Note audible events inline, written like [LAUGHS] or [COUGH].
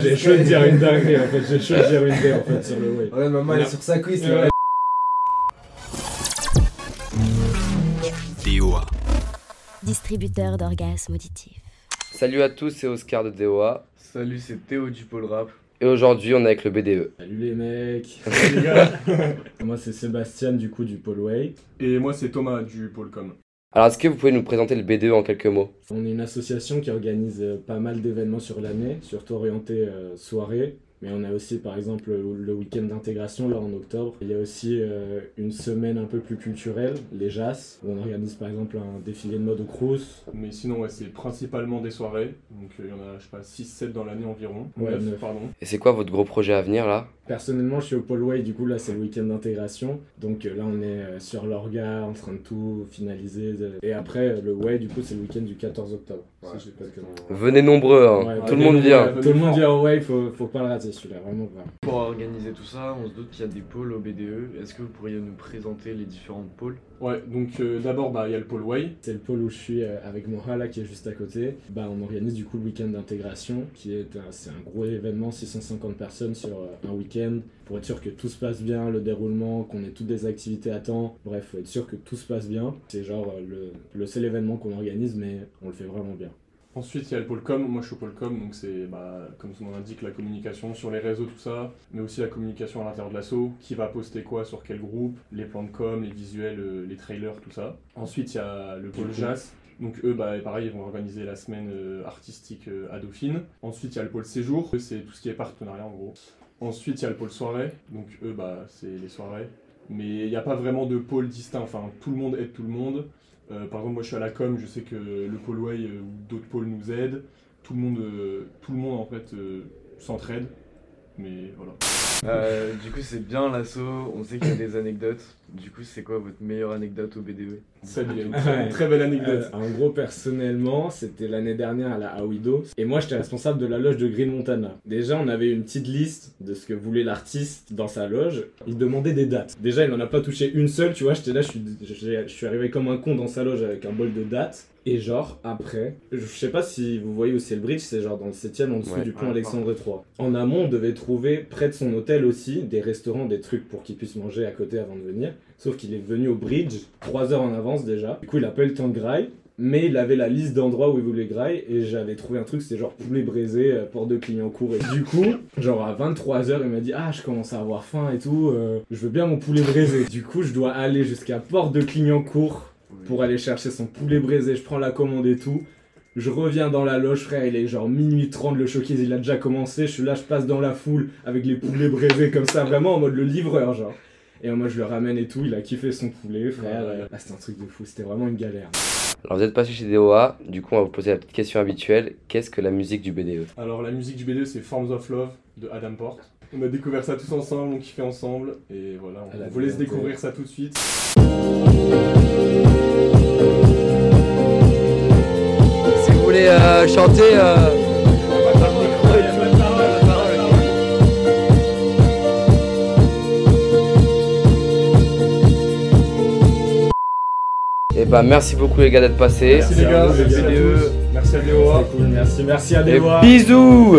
J'ai chaud de dire une dinguerie en fait, j'ai chaud de dire une dinguerie en fait sur le way. Ouais, maman elle est sur sa cuisse Ouais. là. DOA. distributeur d'orgasmes auditifs. Salut à tous, c'est Oscar de DOA. Salut, c'est Théo du Pôle Rap. Et aujourd'hui, on est avec le. BDE. Salut les mecs [LAUGHS] Salut les gars Moi c'est Sébastien du coup du Polway. Et moi, c'est Thomas du Pôle Com. Alors, est-ce que vous pouvez nous présenter le BDE en quelques mots? On est une association qui organise euh, pas mal d'événements sur l'année, surtout orientés euh, soirée. Mais on a aussi par exemple le week-end d'intégration là en octobre. Il y a aussi euh, une semaine un peu plus culturelle, les JAS, où on organise par exemple un défilé de mode au Crous. Mais sinon, ouais, c'est principalement des soirées. Donc, euh, il y en a, je sais pas, 6-7 dans l'année environ. Ouais, pardon. Et c'est quoi votre gros projet à venir là? Personnellement, je suis au Polway, du coup là c'est le week-end d'intégration. Donc euh, là on est euh, sur l'orga, en train de tout finaliser. de- Et après le Way, du coup c'est le week-end du 14 octobre. Ouais, si. Venez nombreux, hein. Ouais, tout le monde vient. ouais, Tout le monde vient au Way, faut, faut pas le rater celui-là, vraiment pas. Pour organiser tout ça, on se doute qu'il y a des pôles au BDE. Est-ce que vous pourriez nous présenter les différents pôles? Ouais, donc euh, d'abord, bah, il y a le Pôle Way. C'est le pôle où je suis euh, avec Moha là qui est juste à côté. Bah, on organise du coup le week-end d'intégration qui est un, c'est un gros événement, 650 personnes sur euh, un week-end pour être sûr que tout se passe bien, le déroulement, qu'on ait toutes des activités à temps. Bref, faut être sûr que tout se passe bien. C'est genre euh, le, le seul événement qu'on organise mais on le fait vraiment bien. Ensuite, il y a le Pôle Com. Moi, je suis au Pôle Com, donc c'est, bah, comme son nom l'indique, la communication sur les réseaux, tout ça. Mais aussi la communication à l'intérieur de l'asso. Qui va poster quoi sur quel groupe, les plans de com, les visuels, euh, les trailers, tout ça. Ensuite, il y a le Pôle Jazz. Donc eux, bah, pareil, ils vont organiser la semaine euh, artistique euh, à Dauphine. Ensuite, il y a le pôle séjour, c'est tout ce qui est partenariat en gros. Ensuite, il y a le pôle soirée, donc eux, bah, c'est les soirées. Mais il n'y a pas vraiment de pôle distinct, enfin, tout le monde aide tout le monde. Euh, par exemple, moi je suis à la com, je sais que le pôle Way euh, ou d'autres pôles nous aident. Tout le monde, euh, tout le monde en fait s'entraide. Mais voilà. Euh, Du coup, c'est bien l'assaut. On sait qu'il y a des anecdotes. Du coup, c'est quoi votre meilleure anecdote au BDE Ça, il y a une très, belle anecdote. Euh, en gros, personnellement, c'était l'année dernière à la Awido. Et moi, j'étais responsable de la loge de Green Montana. Déjà, on avait une petite liste de ce que voulait l'artiste dans sa loge. Il demandait des dates. Déjà, il n'en a pas touché une seule, tu vois. J'étais là, je suis, je suis arrivé comme un con dans sa loge avec un bol de dates. Et genre, après, je sais pas si vous voyez où c'est le bridge, c'est genre dans le 7ème en dessous Ouais. du pont Ouais, Alexandre III. En amont, on devait trouver près de son hôtel aussi des restaurants, des trucs pour qu'il puisse manger à côté avant de venir. Sauf qu'il est venu au bridge 3 heures en avance déjà. Du coup, il a pas eu le temps de graille. Mais il avait la liste d'endroits où il voulait graille et j'avais trouvé un truc, c'était genre poulet braisé, euh, porte de Clignancourt. Et du coup, genre à 23h, il m'a dit Ah, je commence à avoir faim et tout, euh, je veux bien mon poulet braisé. Du coup, je dois aller jusqu'à porte de Clignancourt pour aller chercher son poulet braisé. Je prends la commande et tout. Je reviens dans la loge, frère, il est genre minuit 30, le showcase il a déjà commencé. Je suis là, je passe dans la foule avec les poulets braisés comme ça, vraiment en mode le livreur, genre. Et moi je le ramène et tout, il a kiffé son poulet, frère. Ouais. Ah, c'était un truc de fou, c'était vraiment une galère. Alors, vous êtes passé chez DOA, du coup, on va vous poser la petite question habituelle qu'est-ce que la musique du BDE Alors, la musique du BD, c'est Forms of Love de Adam Porte. On a découvert ça tous ensemble, on kiffait ensemble. Et voilà, on vous laisse découvrir ça tout de suite. Si vous voulez euh, chanter. Et bah, merci beaucoup les gars d'être passés. Merci les gars, Merci à merci à vous. tous. Merci à cool, merci, merci à Et Dewa. bisous